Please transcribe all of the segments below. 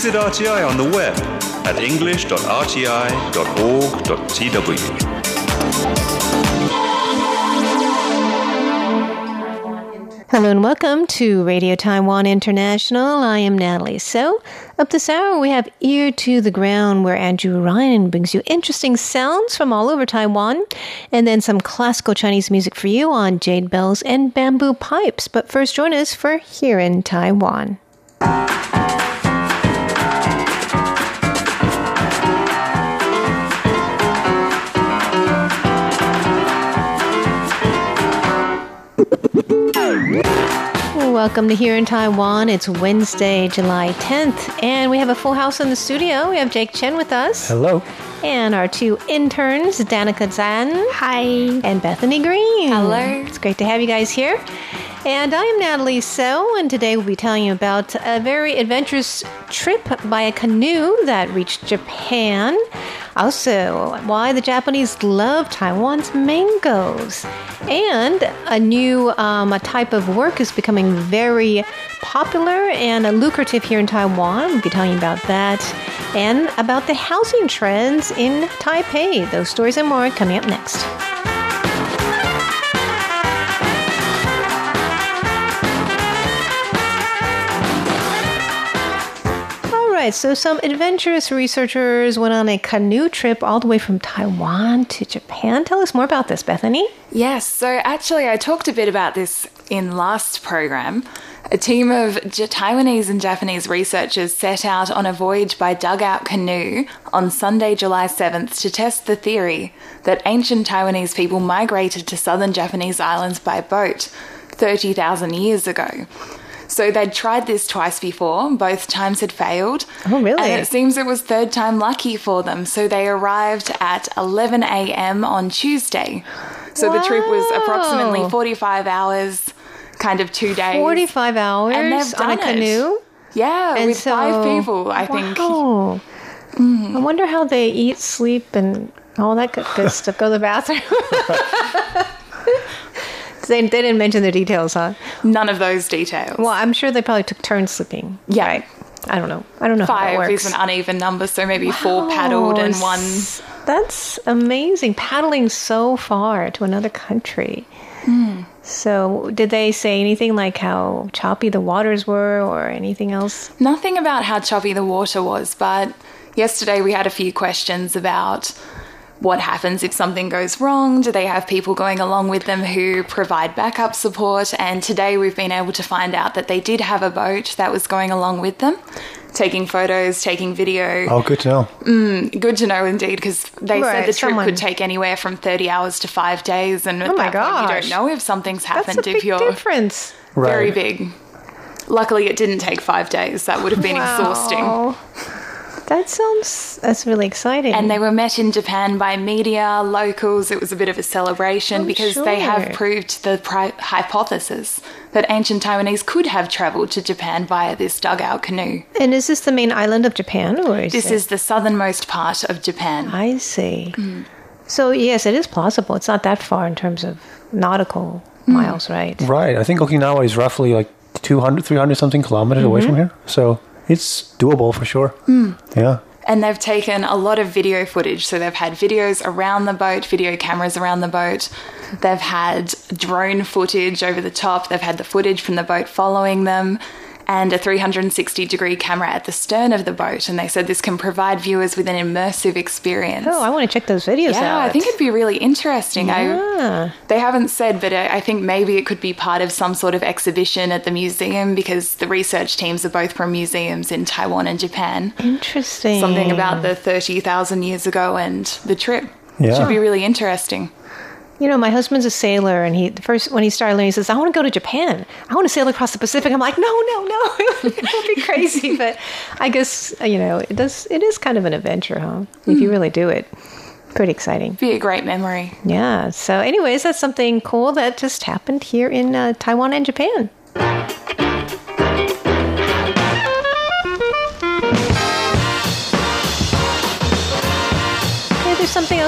Visit RTI on the web at english.rti.org.tw. Hello and welcome to Radio Taiwan International. I am Natalie. So, up this hour, we have Ear to the Ground, where Andrew Ryan brings you interesting sounds from all over Taiwan, and then some classical Chinese music for you on jade bells and bamboo pipes. But first, join us for Here in Taiwan. Welcome to Here in Taiwan. It's Wednesday, July 10th, and we have a full house in the studio. We have Jake Chen with us. Hello. And our two interns, Danica Zan. Hi. And Bethany Green. Hello. It's great to have you guys here. And I'm Natalie So, and today we'll be telling you about a very adventurous trip by a canoe that reached Japan. Also, why the Japanese love Taiwan's mangoes. And a new um, a type of work is becoming very popular and lucrative here in Taiwan. We'll be telling you about that. And about the housing trends in Taipei. Those stories and more coming up next. Right, so some adventurous researchers went on a canoe trip all the way from Taiwan to Japan. Tell us more about this, Bethany. Yes, so actually, I talked a bit about this in last program. A team of Taiwanese and Japanese researchers set out on a voyage by dugout canoe on Sunday, July 7th to test the theory that ancient Taiwanese people migrated to southern Japanese islands by boat 30,000 years ago. So they'd tried this twice before. Both times had failed. Oh, really? And it seems it was third time lucky for them. So they arrived at 11 a.m. on Tuesday. So wow. the trip was approximately 45 hours, kind of two days. 45 hours and they've done on a canoe? Yeah, and with so, five people, I wow. think. Mm. I wonder how they eat, sleep, and all that good, good stuff. Go to the bathroom. They, they didn't mention the details, huh? None of those details. Well, I'm sure they probably took turns sleeping. Yeah. Right? I don't know. I don't know Five how that works. is an uneven number, so maybe wow. four paddled and one. That's amazing. Paddling so far to another country. Mm. So, did they say anything like how choppy the waters were or anything else? Nothing about how choppy the water was, but yesterday we had a few questions about what happens if something goes wrong? Do they have people going along with them who provide backup support? And today we've been able to find out that they did have a boat that was going along with them. Taking photos, taking video. Oh, good to know. Mm, good to know indeed, because they right, said the trip someone... could take anywhere from thirty hours to five days, and oh my gosh. you don't know if something's happened. That's a if big you're difference. Very right. big. Luckily, it didn't take five days. That would have been wow. exhausting. That sounds that's really exciting. And they were met in Japan by media, locals. It was a bit of a celebration oh, because sure. they have proved the pri- hypothesis that ancient Taiwanese could have traveled to Japan via this dugout canoe. And is this the main island of Japan or is This it? is the southernmost part of Japan. I see. Mm. So yes, it is plausible. It's not that far in terms of nautical mm. miles, right? Right. I think Okinawa is roughly like 200 300 something kilometers mm-hmm. away from here. So it's doable for sure. Mm. Yeah. And they've taken a lot of video footage. So they've had videos around the boat, video cameras around the boat. They've had drone footage over the top. They've had the footage from the boat following them and a 360 degree camera at the stern of the boat. And they said this can provide viewers with an immersive experience. Oh, I want to check those videos yeah, out. I think it'd be really interesting. Yeah. I, they haven't said, but I think maybe it could be part of some sort of exhibition at the museum because the research teams are both from museums in Taiwan and Japan. Interesting. Something about the 30,000 years ago and the trip. Yeah. Should be really interesting. You know, my husband's a sailor, and he first when he started learning, he says, "I want to go to Japan. I want to sail across the Pacific." I'm like, "No, no, no, it would be crazy." but I guess you know, it does. It is kind of an adventure, huh? Mm. If you really do it, pretty exciting. Be a great memory. Yeah. So, anyways, that's something cool that just happened here in uh, Taiwan and Japan.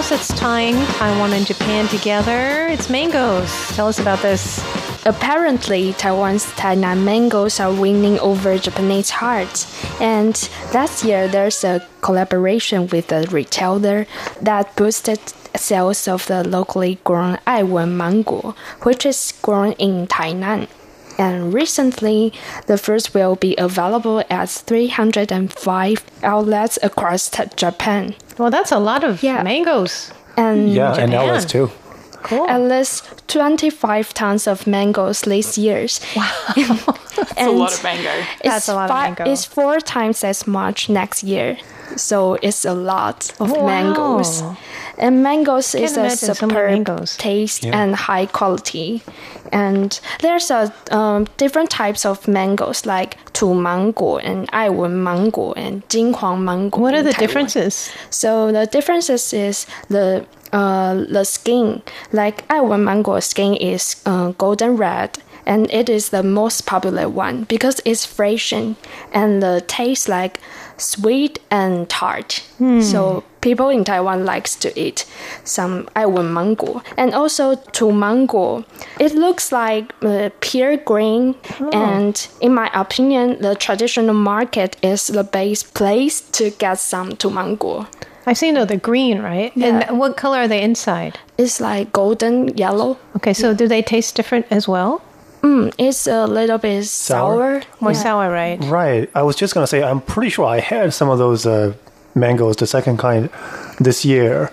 Else that's tying Taiwan and Japan together. It's mangoes. Tell us about this. apparently, Taiwan's Tainan mangoes are winning over Japanese hearts. And last year, there's a collaboration with a retailer that boosted sales of the locally grown Aiwen mango, which is grown in Tainan. And recently, the first will be available at 305 outlets across Japan. Well, that's a lot of Yeah. mangoes. And Yeah, and Japan. outlets too. Cool. at least 25 tons of mangoes this year. Wow. It's a lot of mango. That's a lot of mango. It's four times as much next year. So it's a lot of Oh, mangoes. Wow. And mangoes is a imagine superb mangoes. taste Yeah. and high quality. And there's a um, different types of mangoes like Tu mango and Aiwen mango and Jinhuang mango. what are the Taiwan. differences? So the differences is the uh, the skin. Like Aiwan mango skin is uh, golden red, and it is the most popular one because it's freshen and the taste like sweet and tart. So people in Taiwan likes to eat some Aiwan mango, and also Tu mango. It looks like uh, pure green, and in my opinion, the traditional market is the best place to get some Tu mango. I've seen though they're green, right? Yeah. And what color are they inside? It's like golden yellow. Okay, so do they taste different as well? Mm, it's a little bit sour. More Yeah. sour, right? Right. I was just gonna say I'm pretty sure I had some of those uh, mangoes, the second kind, this year.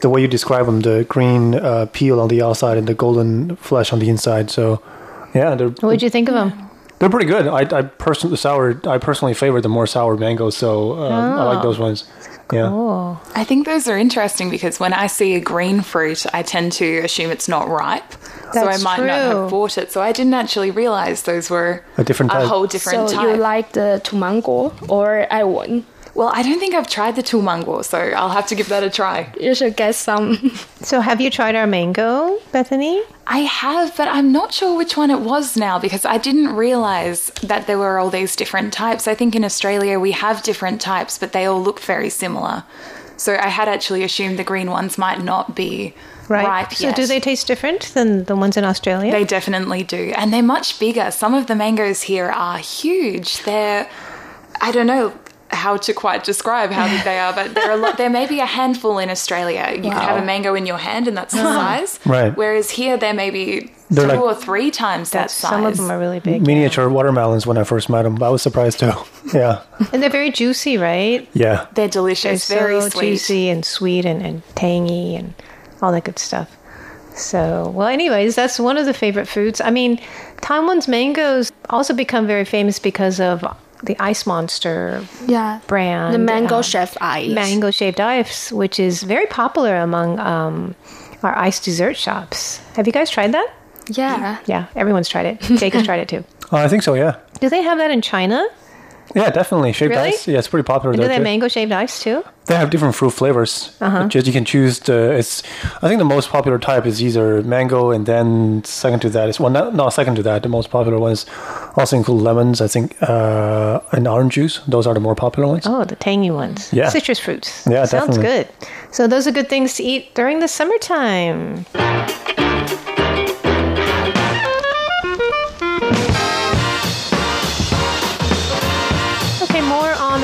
The way you describe them, the green uh, peel on the outside and the golden flesh on the inside. So, yeah, What did you think of them? They're pretty good. I I personally sour. I personally favor the more sour mangoes. So uh, I like those ones. Yeah. Oh, I think those are interesting because when I see a green fruit, I tend to assume it's not ripe. so I That's might not have bought it. So I didn't actually realize those were A different a whole different So type. you like the tumango or Aiwan? Well, I don't think I've tried the tulmango, so I'll have to give that a try. You should get some. so have you tried our mango, Bethany? I have, but I'm not sure which one it was now because I didn't realize that there were all these different types. I think in Australia we have different types, but they all look very similar. So I had actually assumed the green ones might not be ripe so yet. do they taste different than the ones in Australia? They definitely do. And they're much bigger. Some of the mangoes here are huge. They're, I don't know how to quite describe how big they are, but they're a lot. There may be a handful in Australia. You could have a mango in your hand and that's the size. Right. Whereas here, there may be They're two like- or three times that size. Some of them are really big. Miniature watermelons when I first met them. I was surprised too. Yeah. And they're very juicy, right? Yeah. They're delicious, They're very so sweet. juicy and sweet and, and tangy and all that good stuff. So, well, anyways, that's one of the favorite foods. I mean, Taiwan's mangoes also become very famous because of the Ice Monster yeah. brand. The mango um, shaved ice. mango shaped ice, which is very popular among um, our ice dessert shops. Have you guys tried that? Yeah. Yeah, everyone's tried it. Jake has tried it too. Oh, I think so. Yeah. Do they have that in China? Yeah, definitely. Shaved Really? ice. Yeah, it's pretty popular do there they have mango shaved ice too? They have different fruit flavors. Uh-huh. Just you can choose. The, it's. I think the most popular type is either mango, and then second to that is well, not, not second to that. The most popular ones also include lemons. I think uh, and orange juice. Those are the more popular ones. Oh, the tangy ones. Yeah. Citrus fruits. Yeah, Sounds definitely. good. So those are good things to eat during the summertime.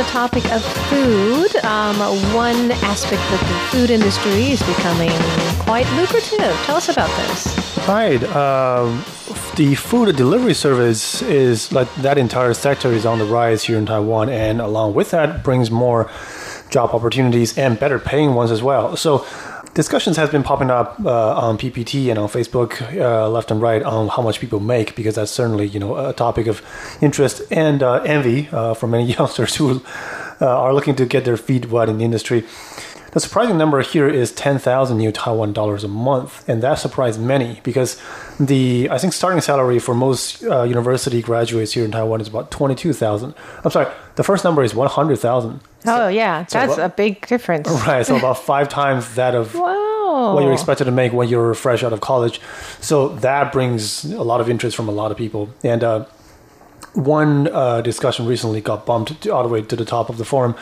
The topic of food. Um, one aspect of the food industry is becoming quite lucrative. Tell us about this. Right. Um, the food delivery service is like that entire sector is on the rise here in Taiwan, and along with that brings more job opportunities and better paying ones as well. So. Discussions has been popping up uh, on PPT and on Facebook, uh, left and right, on how much people make because that's certainly you know a topic of interest and uh, envy uh, for many youngsters who uh, are looking to get their feet wet in the industry. The surprising number here is 10,000 new Taiwan dollars a month, and that surprised many because the I think starting salary for most uh, university graduates here in Taiwan is about 22,000. I'm sorry, the first number is 100,000. Oh, yeah, that's what- a big difference. Right, so about five times that of Wow. what you're expected to make when you're fresh out of college. So that brings a lot of interest from a lot of people. And uh, one uh, discussion recently got bumped all the way to the top of the forum.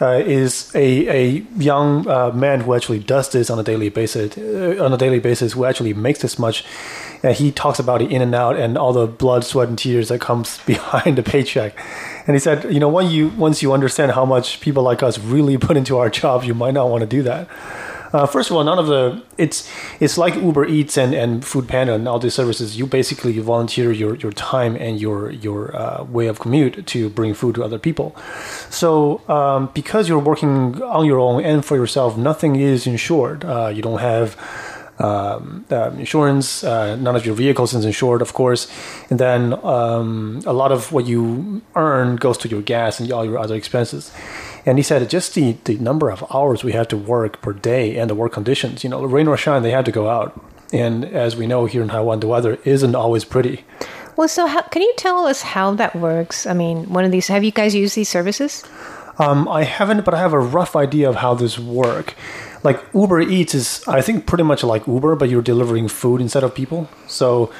Uh, is a, a young uh, man who actually does this on a daily basis uh, on a daily basis who actually makes this much And he talks about it in and out and all the blood, sweat, and tears that comes behind the paycheck. And he said, you know, when you once you understand how much people like us really put into our jobs, you might not want to do that. Uh, first of all, none of the it's it's like Uber Eats and, and Food Panda and all these services. You basically volunteer your, your time and your your uh, way of commute to bring food to other people. So um, because you're working on your own and for yourself, nothing is insured. Uh, you don't have um, uh, insurance. Uh, none of your vehicles is insured, of course, and then um, a lot of what you earn goes to your gas and all your other expenses. And he said just the, the number of hours we have to work per day and the work conditions, you know, rain or shine, they had to go out. And as we know here in Taiwan, the weather isn't always pretty. Well, so how, can you tell us how that works? I mean, one of these, have you guys used these services? Um, I haven't, but I have a rough idea of how this work. Like Uber Eats is, I think, pretty much like Uber, but you're delivering food instead of people. So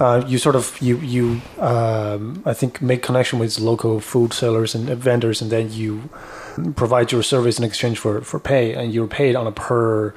uh, you sort of you you um, I think make connection with local food sellers and vendors, and then you provide your service in exchange for for pay, and you're paid on a per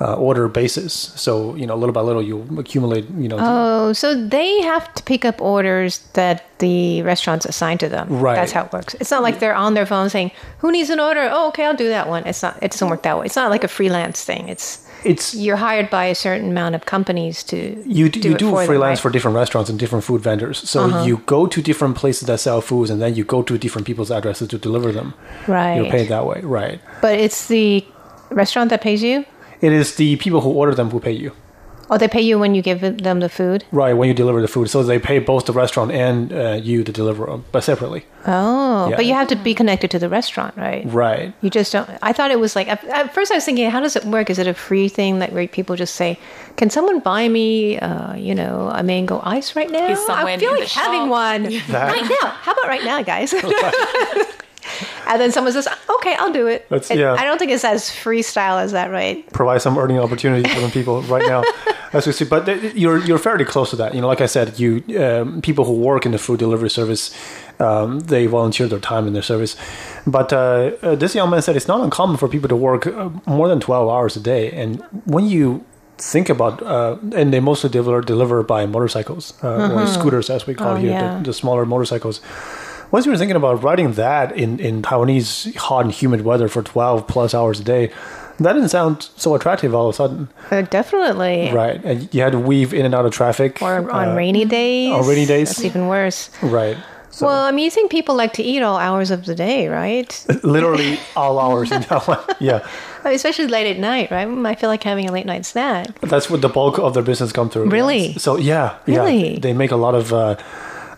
uh, order basis. So you know, little by little, you accumulate. You know, Oh, so they have to pick up orders that the restaurants assign to them. Right. That's how it works. It's not like they're on their phone saying, "Who needs an order?" Oh, okay, I'll do that one. It's not. It doesn't work that way. It's not like a freelance thing. It's it's you're hired by a certain amount of companies to you do do, you do for them, freelance right? Uh-huh. for different restaurants and different food vendors. So you go to different places that sell foods, and then you go to different people's addresses to deliver them. Right. You're paid that way, right? But it's the restaurant that pays you. It is the people who order them who pay you. Oh, they pay you when you give them the food. Right, when you deliver the food. So they pay both the restaurant and uh, you, the deliverer, but separately. Oh, Yeah. but you have to be connected to the restaurant, right? Right. You just don't. I thought it was like at, at first. I was thinking, how does it work? Is it a free thing that where people just say, "Can someone buy me, uh, you know, a mango ice right now?" Is somewhere I feel like having shop." one right now. How about right now, guys? and then someone says, "Okay, I'll do it." That's- yeah. I don't think it's as freestyle as that, right? Provide some earning opportunity for them people right now, as we see. But you're you're fairly close to that. You know, like I said, you um, people who work in the food delivery service, um, they volunteer their time in their service. But uh, uh, this young man said it's not uncommon for people to work uh, more than twelve hours a day, and when you think about uh, and they mostly deliver deliver by motorcycles uh, or scooters as we call Oh, here yeah. the, the smaller motorcycles once you're thinking about riding that in, in Taiwanese hot and humid weather for 12 plus hours a day, that didn't sound so attractive all of a sudden. Uh, definitely. Right. And you had to weave in and out of traffic. Or on uh, rainy days. on rainy days. That's even worse. Right. So Well, I mean, you think people like to eat all hours of the day, right? literally all hours in Taiwan. Yeah. Especially late at night, right? Mm, I feel like having a late night snack. That's what the bulk of their business come through. Really? So yeah, Really? yeah. They make a lot of uh,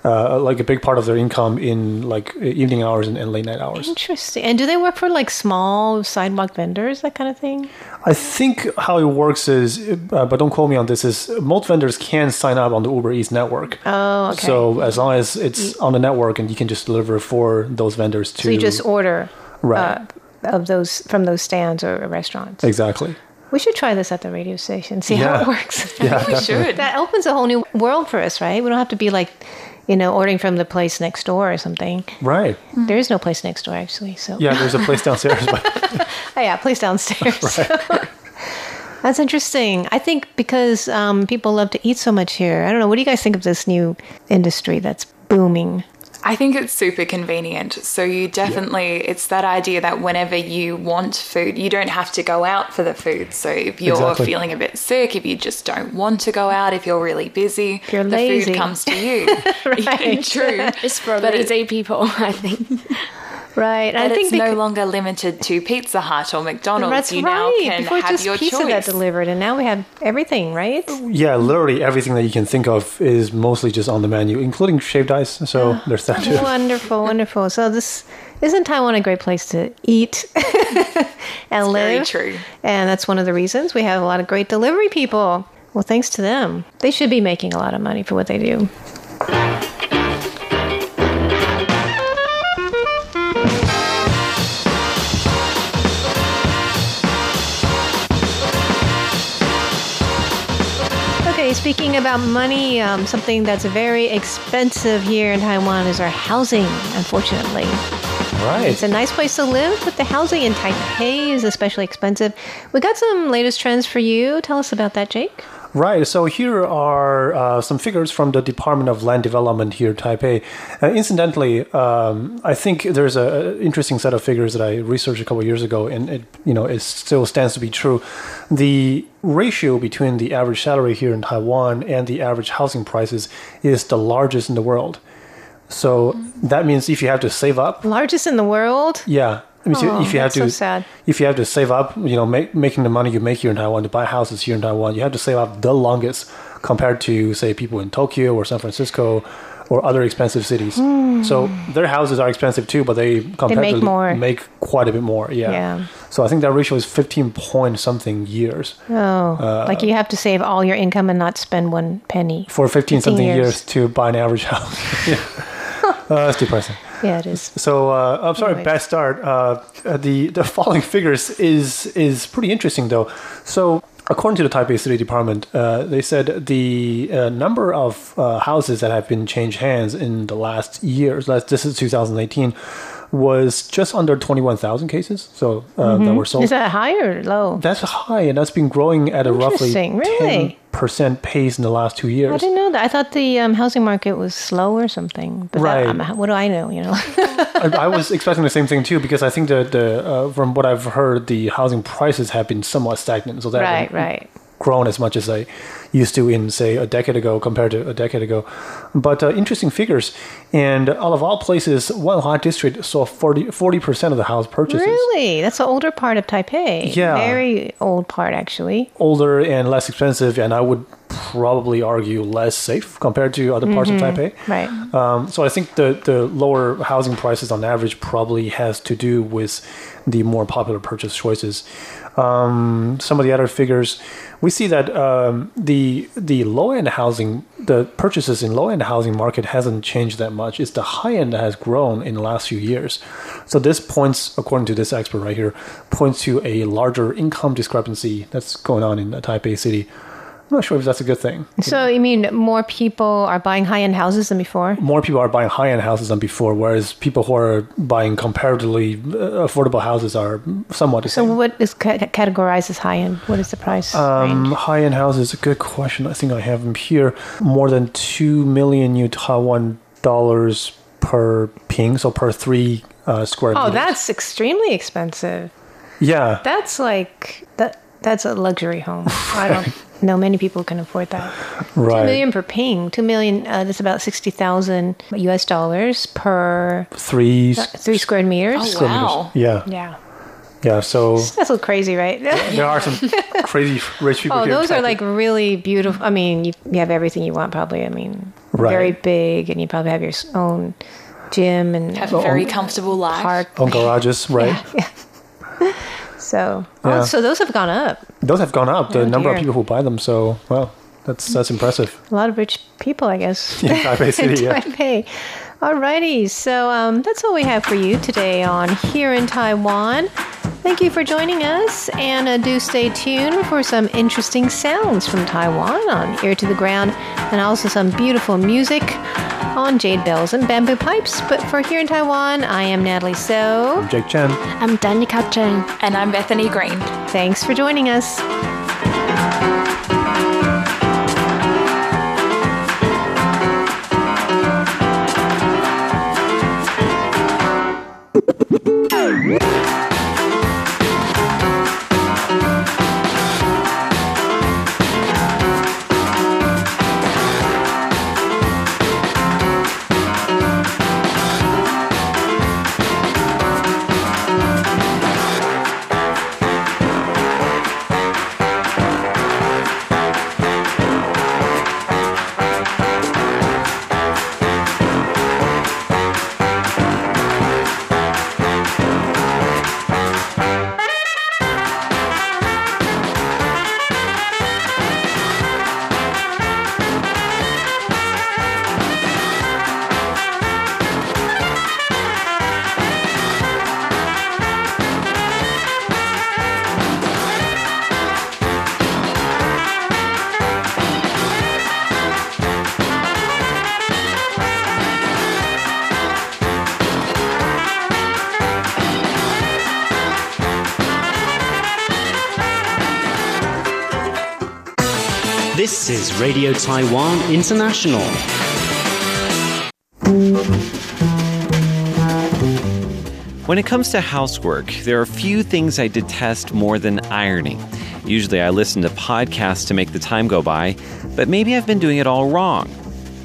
uh, like a big part of their income in like evening hours and, and late night hours. Interesting. And do they work for like small sidewalk vendors, that kind of thing? I think how it works is, uh, but don't quote me on this, is most vendors can sign up on the Uber Eats network. Oh, okay. So as long as it's on the network and you can just deliver for those vendors to. So you just order Right. uh, of those from those stands or restaurants. Exactly. We should try this at the radio station, see Yeah. how it works. Yeah, we should. that opens a whole new world for us, right? We don't have to be like, you know, ordering from the place next door or something. Right. There is no place next door, actually. So Yeah, there's a place downstairs, but Oh, yeah, place downstairs. Right. That's interesting. I think because um, people love to eat so much here. I don't know. What do you guys think of this new industry that's booming? I think it's super convenient. So you definitely, it's that idea that whenever you want food, you don't have to go out for the food. So if you're Exactly. feeling a bit sick, if you just don't want to go out, if you're really busy, you're the lazy. food comes to you. Right. True. It's for But it- lazy people, I think. Right. And And I think it's no becau- longer limited to Pizza Hut or McDonald's. that's you right. now can Before have just your pizza choice. that delivered, and now we have everything, right? yeah, literally everything that you can think of is mostly just on the menu, including shaved ice. So oh, there's that too. wonderful, wonderful. So this isn't Taiwan a great place to eat and very live? true. And that's one of the reasons we have a lot of great delivery people. Well, thanks to them, they should be making a lot of money for what they do. Speaking about money, um, something that's very expensive here in Taiwan is our housing, unfortunately. Right. It's a nice place to live, but the housing in Taipei is especially expensive. We got some latest trends for you. Tell us about that, Jake. Right. So here are uh, some figures from the Department of Land Development here, Taipei. Uh, incidentally, um, I think there's a interesting set of figures that I researched a couple of years ago, and it you know it still stands to be true. The ratio between the average salary here in Taiwan and the average housing prices is the largest in the world. So that means if you have to save up, Largest in the world. yeah. I mean, so Oh, if you have so to, sad. if you have to save up, you know, make, making the money you make here in Taiwan to buy houses here in Taiwan, you have to save up the longest compared to, say, people in Tokyo or San Francisco or other expensive cities. So their houses are expensive too, but they comparatively more. make quite a bit more. Yeah. Yeah. So I think that ratio is 15 point something years. Oh, like you have to save all your income and not spend one penny. For 15 something years. years. to buy an average house. yeah. uh, that's depressing. Yeah, it is. So uh, I'm sorry, bad start. Uh, uh, the the following figures is is pretty interesting though. So according to the Taipei City Department, uh, they said the uh, number of uh, houses that have been changed hands in the last years. This is 2018. Was just under 21,000 cases, so uh, that were sold. Mm-hmm. Is that high or low? that's high, and that's been growing at a roughly really? 10% pace in the last two years. I didn't know that. I thought the um, housing market was slow or something. But Right. I'm- what do I know? You know. I, I was expecting the same thing too because I think that the uh, from what I've heard, the housing prices have been somewhat stagnant. So they right, right. grown as much as they used to in say a decade ago compared to a decade ago. But uh, interesting figures, and out of all places, Wanhua District saw 40 percent of the house purchases. Really, that's the older part of Taipei. Yeah. very old part actually. Older and less expensive, and I would probably argue less safe compared to other parts of Taipei. Right. Um, so I think the, the lower housing prices on average probably has to do with the more popular purchase choices. Um, some of the other figures, we see that um, the the low end housing, the purchases in low end housing market hasn't changed that much. It's the high end that has grown in the last few years. So this points, according to this expert right here, points to a larger income discrepancy that's going on in Taipei City. I'm not sure if that's a good thing. So you mean more people are buying high-end houses than before? more people are buying high end houses than before, whereas people who are buying comparatively uh, affordable houses are somewhat the So same. what is ca- categorized as high-end? What is the price Um, range? high end houses, a good question. I think I have them here. More than two million new Taiwan dollars per ping, so per three uh, square Oh, meters. that's extremely expensive. yeah. That's like that. That's a luxury home. I don't know many people can afford that. Right. Two million per ping. Two million. Uh, that's about sixty thousand U.S. dollars per Three uh, three square meters. Oh, square wow. meters. Yeah. Yeah, Yeah. So that's so crazy, right? there are some crazy rich people Oh, here. those are like really beautiful. I mean, you, you have everything you want, probably. I mean, Right. very big, and you probably have your own gym and Have a very comfortable life. park. on garages, right? So, Yeah. oh, so those have gone up. Those have gone up. The Oh, number of people who buy them. So, well, that's that's impressive. A lot of rich people, I guess. In Taipei City, yeah. Taipei. Alrighty, so um, that's all we have for you today on Here in Taiwan. Thank you for joining us, and uh, do stay tuned for some interesting sounds from Taiwan on Ear to the Ground, and also some beautiful music on jade bells and bamboo pipes. But for Here in Taiwan, I am Natalie So. I'm Jake Chen. I'm Danica Chen. And I'm Bethany Green. Thanks for joining us. This is Radio Taiwan International. When it comes to housework, there are few things I detest more than ironing. Usually I listen to podcasts to make the time go by, but maybe I've been doing it all wrong.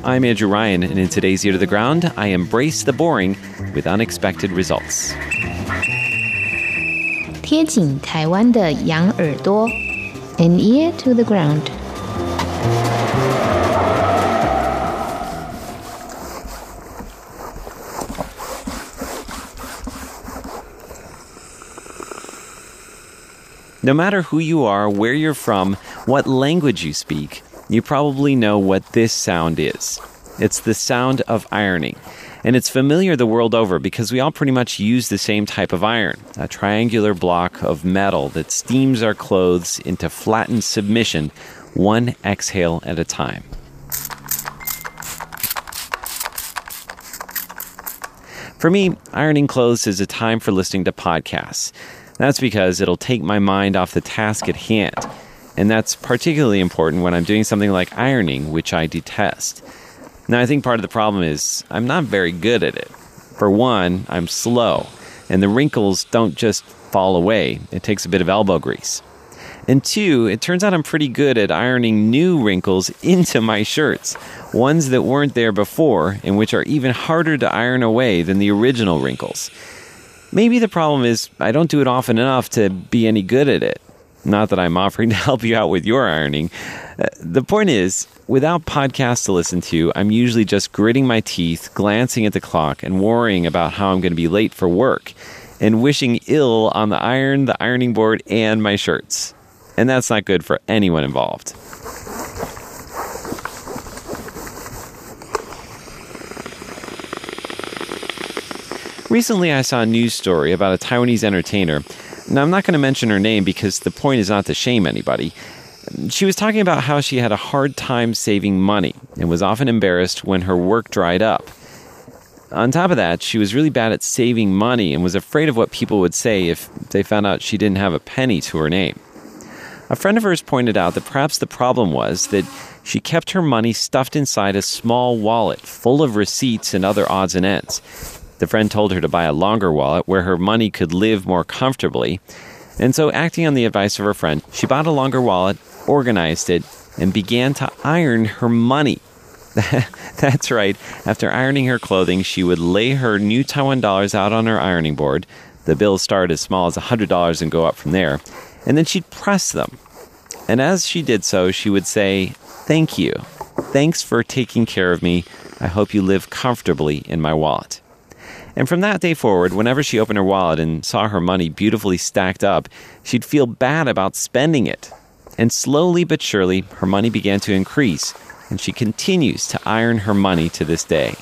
I'm Andrew Ryan, and in today's Ear to the Ground, I embrace the boring with unexpected results. 贴紧台湾的羊耳朵，an ear to the ground。 No matter who you are, where you're from, what language you speak, you probably know what this sound is. It's the sound of ironing. And it's familiar the world over because we all pretty much use the same type of iron a triangular block of metal that steams our clothes into flattened submission, one exhale at a time. For me, ironing clothes is a time for listening to podcasts. That's because it'll take my mind off the task at hand. And that's particularly important when I'm doing something like ironing, which I detest. Now, I think part of the problem is I'm not very good at it. For one, I'm slow, and the wrinkles don't just fall away, it takes a bit of elbow grease. And two, it turns out I'm pretty good at ironing new wrinkles into my shirts, ones that weren't there before and which are even harder to iron away than the original wrinkles. Maybe the problem is I don't do it often enough to be any good at it. Not that I'm offering to help you out with your ironing. Uh, the point is, without podcasts to listen to, I'm usually just gritting my teeth, glancing at the clock, and worrying about how I'm going to be late for work, and wishing ill on the iron, the ironing board, and my shirts. And that's not good for anyone involved. Recently, I saw a news story about a Taiwanese entertainer. Now, I'm not going to mention her name because the point is not to shame anybody. She was talking about how she had a hard time saving money and was often embarrassed when her work dried up. On top of that, she was really bad at saving money and was afraid of what people would say if they found out she didn't have a penny to her name. A friend of hers pointed out that perhaps the problem was that she kept her money stuffed inside a small wallet full of receipts and other odds and ends. The friend told her to buy a longer wallet where her money could live more comfortably. And so, acting on the advice of her friend, she bought a longer wallet, organized it, and began to iron her money. That's right. After ironing her clothing, she would lay her new Taiwan dollars out on her ironing board. The bills start as small as $100 and go up from there. And then she'd press them. And as she did so, she would say, Thank you. Thanks for taking care of me. I hope you live comfortably in my wallet. And from that day forward, whenever she opened her wallet and saw her money beautifully stacked up, she'd feel bad about spending it. And slowly but surely, her money began to increase, and she continues to iron her money to this day.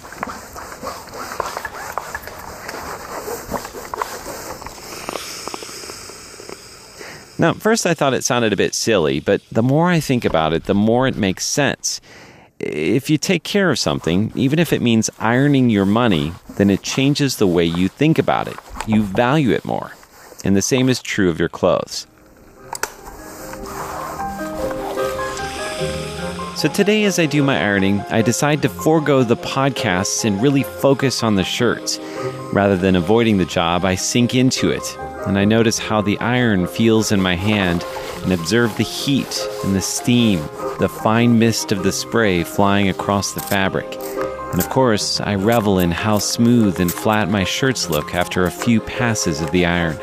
Now, first I thought it sounded a bit silly, but the more I think about it, the more it makes sense if you take care of something, even if it means ironing your money, then it changes the way you think about it. You value it more. And the same is true of your clothes. So today, as I do my ironing, I decide to forego the podcasts and really focus on the shirts. Rather than avoiding the job, I sink into it and I notice how the iron feels in my hand and observe the heat and the steam the fine mist of the spray flying across the fabric. And of course, I revel in how smooth and flat my shirts look after a few passes of the iron.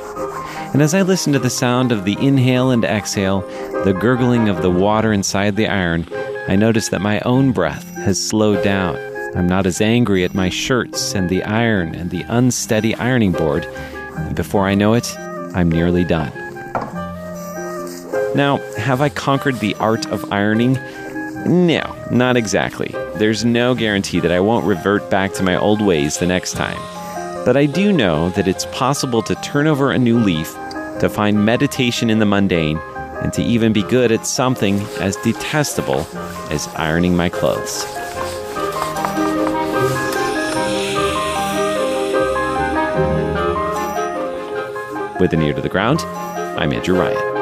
And as I listen to the sound of the inhale and exhale, the gurgling of the water inside the iron, I notice that my own breath has slowed down. I'm not as angry at my shirts and the iron and the unsteady ironing board. And before I know it, I'm nearly done. Now, have I conquered the art of ironing? No, not exactly. There's no guarantee that I won't revert back to my old ways the next time. But I do know that it's possible to turn over a new leaf, to find meditation in the mundane, and to even be good at something as detestable as ironing my clothes. with an ear to the ground. I'm Andrew Ryan.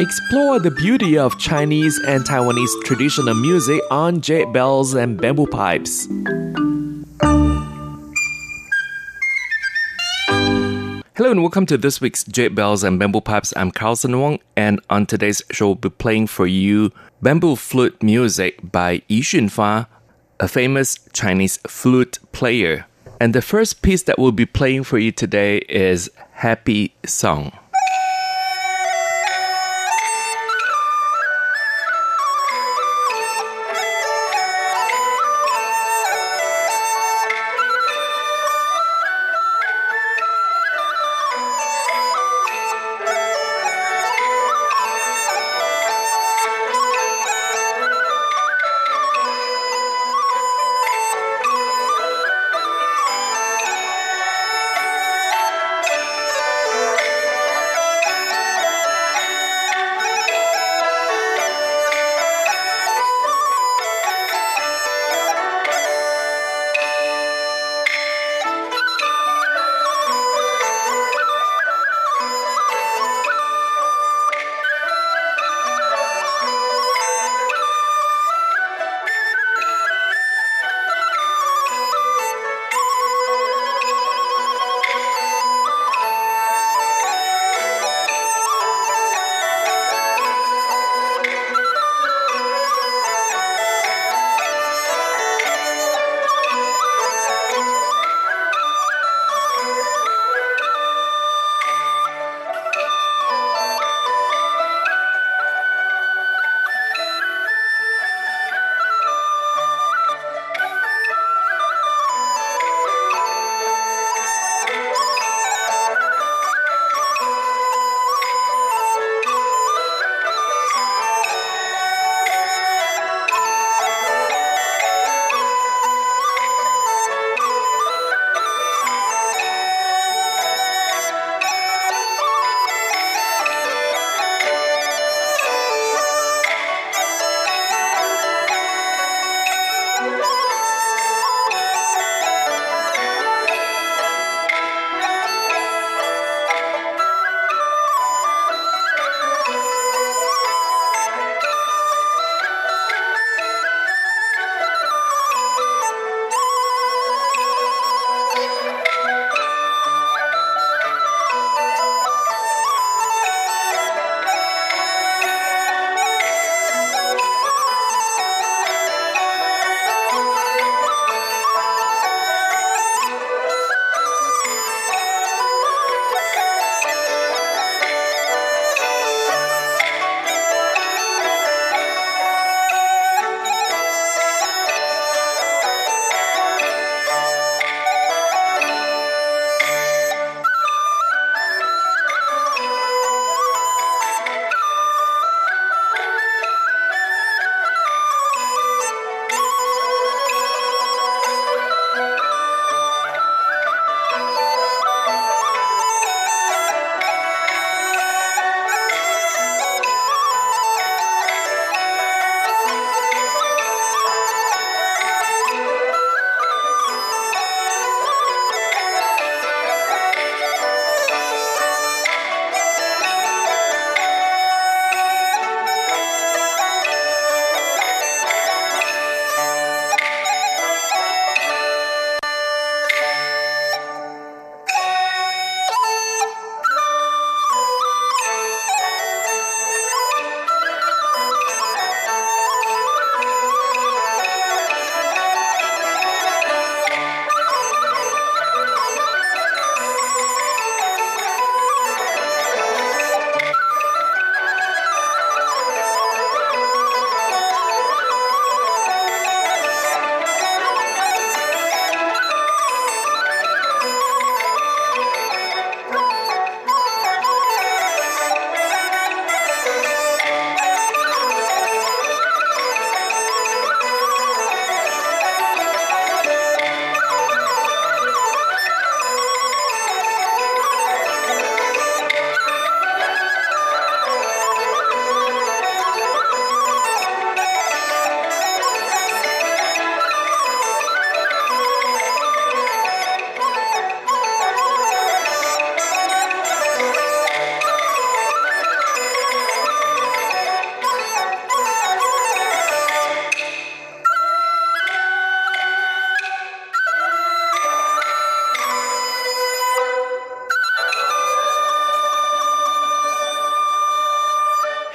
Explore the beauty of Chinese and Taiwanese traditional music on jade bells and bamboo pipes. Hello and welcome to this week's Jade Bells and Bamboo Pipes. I'm Carlson Wong, and on today's show, we'll be playing for you bamboo flute music by Yu Xunfa, a famous Chinese flute player. And the first piece that we'll be playing for you today is Happy Song.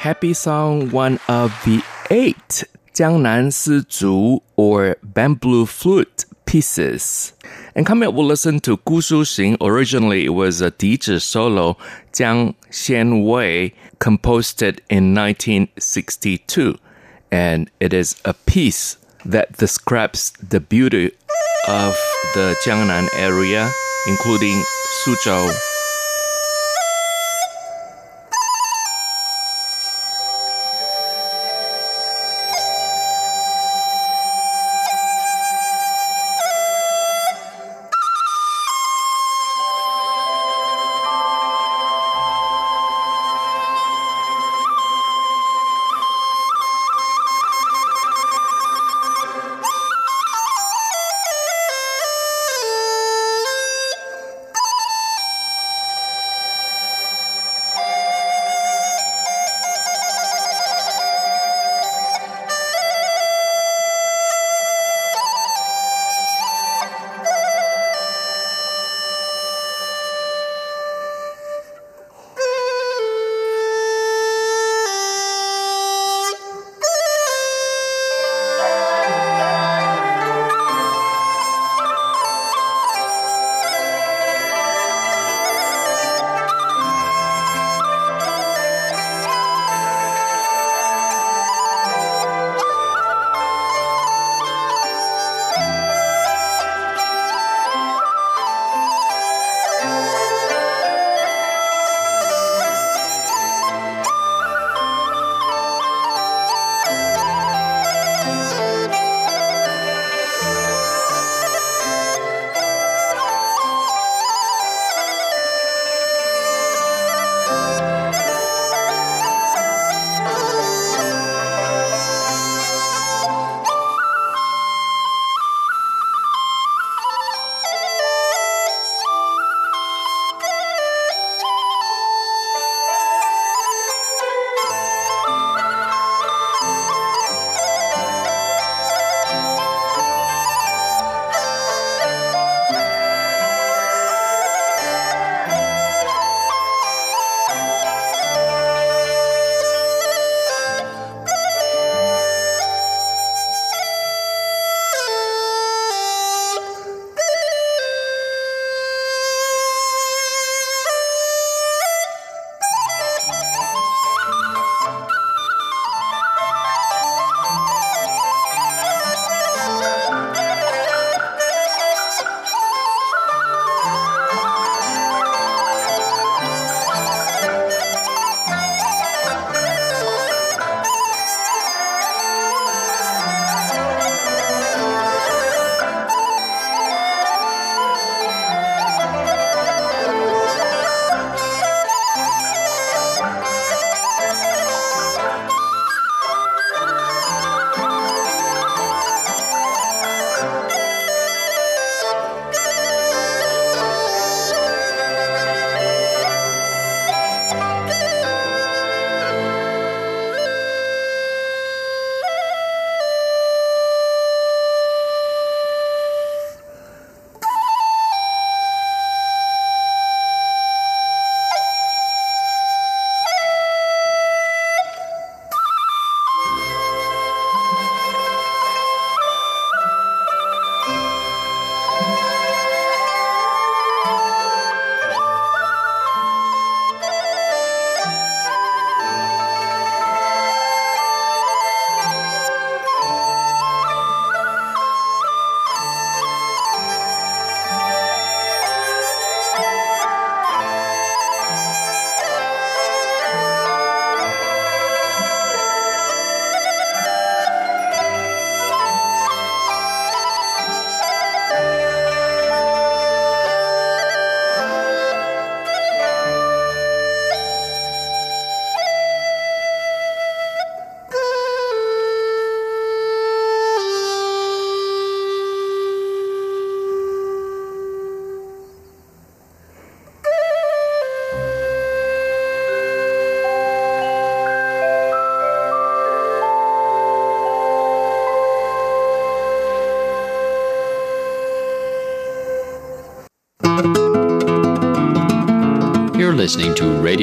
Happy Song, one of the eight Jiangnan or bamboo flute pieces. And coming up, we'll listen to Gu Su Xing. Originally, it was a dizi solo, Jiang Xian Wei composed it in 1962. And it is a piece that describes the beauty of the Jiangnan area, including Suzhou.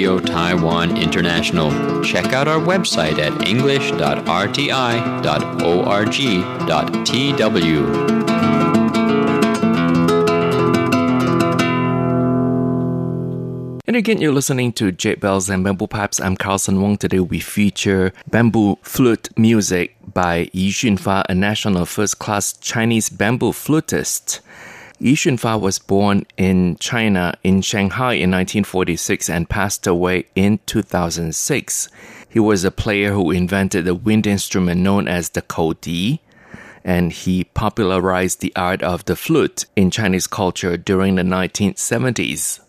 Radio Taiwan International. Check out our website at english.rti.org.tw. And again, you're listening to Jade Bells and Bamboo Pipes. I'm Carlson Wong. Today we feature bamboo flute music by Yu Xunfa, a national first-class Chinese bamboo flutist. Yu Xunfa was born in China in Shanghai in 1946 and passed away in 2006. He was a player who invented the wind instrument known as the koudi, and he popularized the art of the flute in Chinese culture during the 1970s.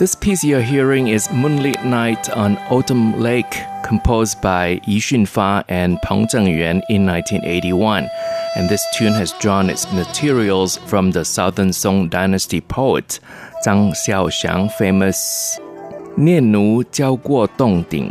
This piece you're hearing is Moonlit Night on Autumn Lake, composed by Yu Xunfa and Peng Zhengyuan in 1981. And this tune has drawn its materials from the Southern Song Dynasty poet Zhang Xiaoxiang, famous 念奴娇过洞庭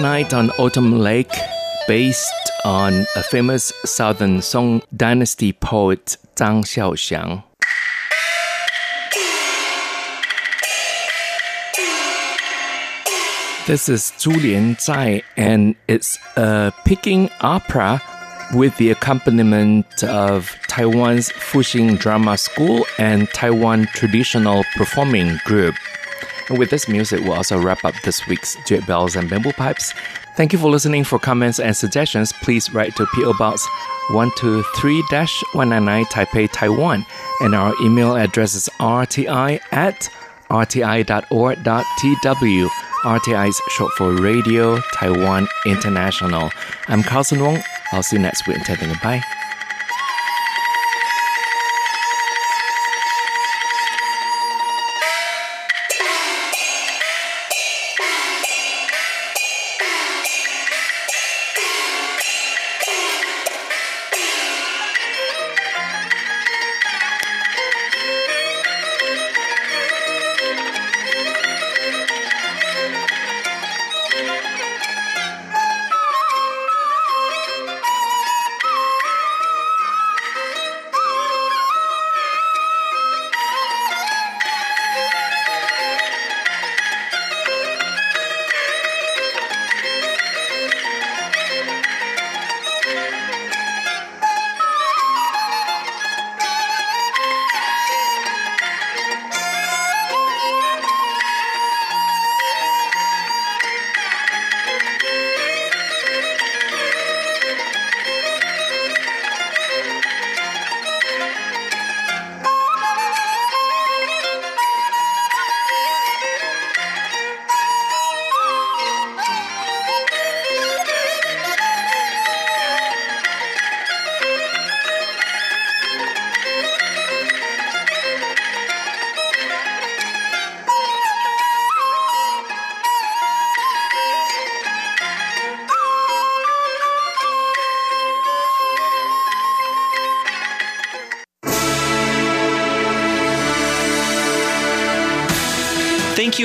Night on Autumn Lake, based on a famous Southern Song Dynasty poet Zhang Xiaoxiang. This is Zhu Lian Zai, and it's a Peking opera with the accompaniment of Taiwan's Fuxing Drama School and Taiwan Traditional Performing Group. And with this music, we'll also wrap up this week's Jade Bells and Bamboo Pipes. Thank you for listening. For comments and suggestions, please write to PO Box 123-199 Taipei, Taiwan. And our email address is rti at rti.org.tw. RTI is short for Radio Taiwan International. I'm Carlson Wong. I'll see you next week. Until then, goodbye.